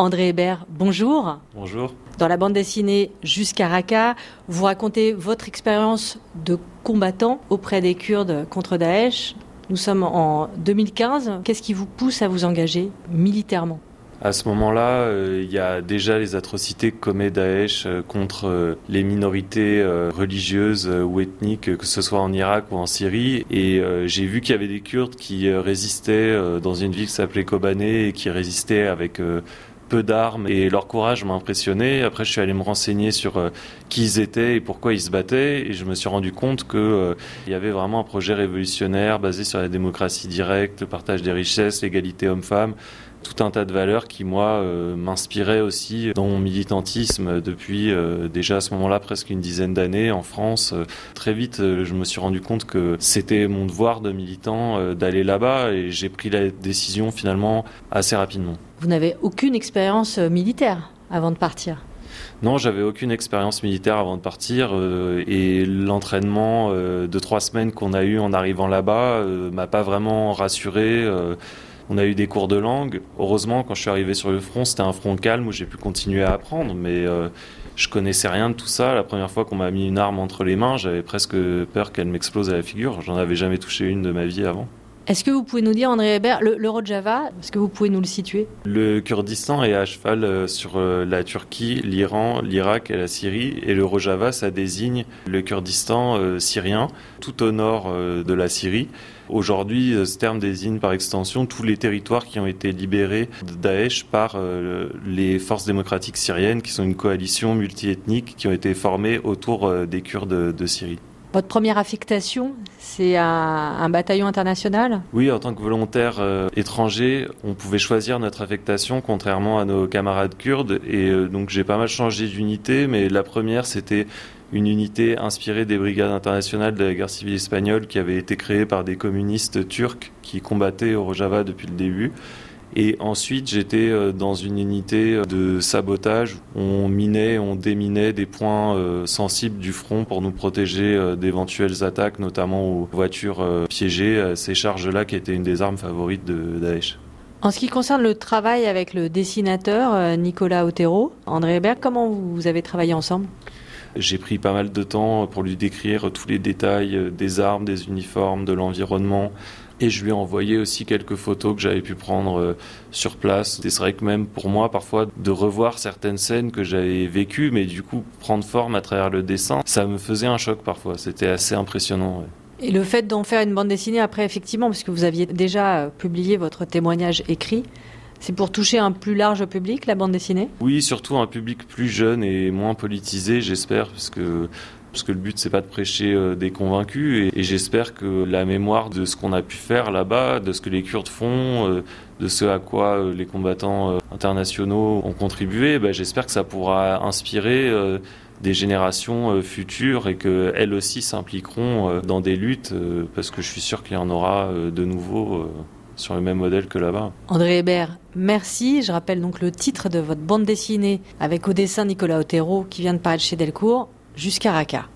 André Hébert, bonjour. Bonjour. Dans la bande dessinée Jusqu'à Raqqa, vous racontez votre expérience de combattant auprès des Kurdes contre Daesh. Nous sommes en 2015. Qu'est-ce qui vous pousse à vous engager militairement? À ce moment-là, euh, il y a déjà les atrocités que commet Daesh euh, contre euh, les minorités religieuses ou ethniques, que ce soit en Irak ou en Syrie. Et j'ai vu qu'il y avait des Kurdes qui résistaient dans une ville qui s'appelait Kobané et qui résistaient avec peu d'armes et leur courage m'a impressionné. Après, je suis allé me renseigner sur qui ils étaient et pourquoi ils se battaient et je me suis rendu compte que il y avait vraiment un projet révolutionnaire basé sur la démocratie directe, le partage des richesses, l'égalité homme-femme tout un tas de valeurs qui, moi, euh, m'inspiraient aussi dans mon militantisme depuis euh, déjà à ce moment-là presque une dizaine d'années en France. Euh, très vite, je me suis rendu compte que c'était mon devoir de militant d'aller là-bas et j'ai pris la décision finalement assez rapidement. Vous n'avez aucune expérience militaire avant de partir? Non, j'avais aucune expérience militaire avant de partir et l'entraînement de trois semaines qu'on a eu en arrivant là-bas m'a pas vraiment rassuré. On a eu des cours de langue. Heureusement, quand je suis arrivé sur le front, c'était un front calme où j'ai pu continuer à apprendre, mais euh, je connaissais rien de tout ça. La première fois qu'on m'a mis une arme entre les mains, j'avais presque peur qu'elle m'explose à la figure. J'en avais jamais touché une de ma vie avant. Est-ce que vous pouvez nous dire, André Hébert, le, Rojava, est-ce que vous pouvez nous le situer? Le Kurdistan est à cheval euh, sur euh, la Turquie, l'Iran, l'Irak et la Syrie. Et le Rojava, ça désigne le Kurdistan euh, syrien, tout au nord de la Syrie. Aujourd'hui, ce terme désigne par extension tous les territoires qui ont été libérés de Daesh par les forces démocratiques syriennes, qui sont une coalition multiethnique qui ont été formées autour des Kurdes de Syrie. Votre première affectation, c'est un, bataillon international? Oui, en tant que volontaire euh, étranger, on pouvait choisir notre affectation contrairement à nos camarades kurdes. Et euh, donc j'ai pas mal changé d'unité, mais la première c'était une unité inspirée des brigades internationales de la guerre civile espagnole qui avait été créée par des communistes turcs qui combattaient au Rojava depuis le début. Et ensuite, j'étais euh, dans une unité de sabotage. On minait, on déminait des points euh, sensibles du front pour nous protéger euh, d'éventuelles attaques, notamment aux voitures piégées, ces charges-là qui étaient une des armes favorites de Daesh. En ce qui concerne le travail avec le dessinateur Nicolas Otero, André Hébert, comment vous avez travaillé ensemble? J'ai pris pas mal de temps pour lui décrire tous les détails des armes, des uniformes, de l'environnement, et je lui ai envoyé aussi quelques photos que j'avais pu prendre euh, sur place. C'est vrai que même pour moi, parfois, de revoir certaines scènes que j'avais vécues, mais du coup, prendre forme à travers le dessin, ça me faisait un choc parfois. C'était assez impressionnant. Et le fait d'en faire une bande dessinée après, effectivement, parce que vous aviez déjà euh, publié votre témoignage écrit, c'est pour toucher un plus large public, la bande dessinée? Oui, surtout un public plus jeune et moins politisé, j'espère, parce que parce que le but c'est pas de prêcher euh, des convaincus et, j'espère que la mémoire de ce qu'on a pu faire là-bas, de ce que les Kurdes font, euh, de ce à quoi euh, les combattants internationaux ont contribué, bah, j'espère que ça pourra inspirer des générations futures et qu'elles aussi s'impliqueront dans des luttes parce que je suis sûr qu'il y en aura de nouveaux sur le même modèle que là-bas. André Hébert, merci. Je rappelle donc le titre de votre bande dessinée avec au dessin Nicolas Otero qui vient de paraître chez Delcourt jusqu'à Raqqa.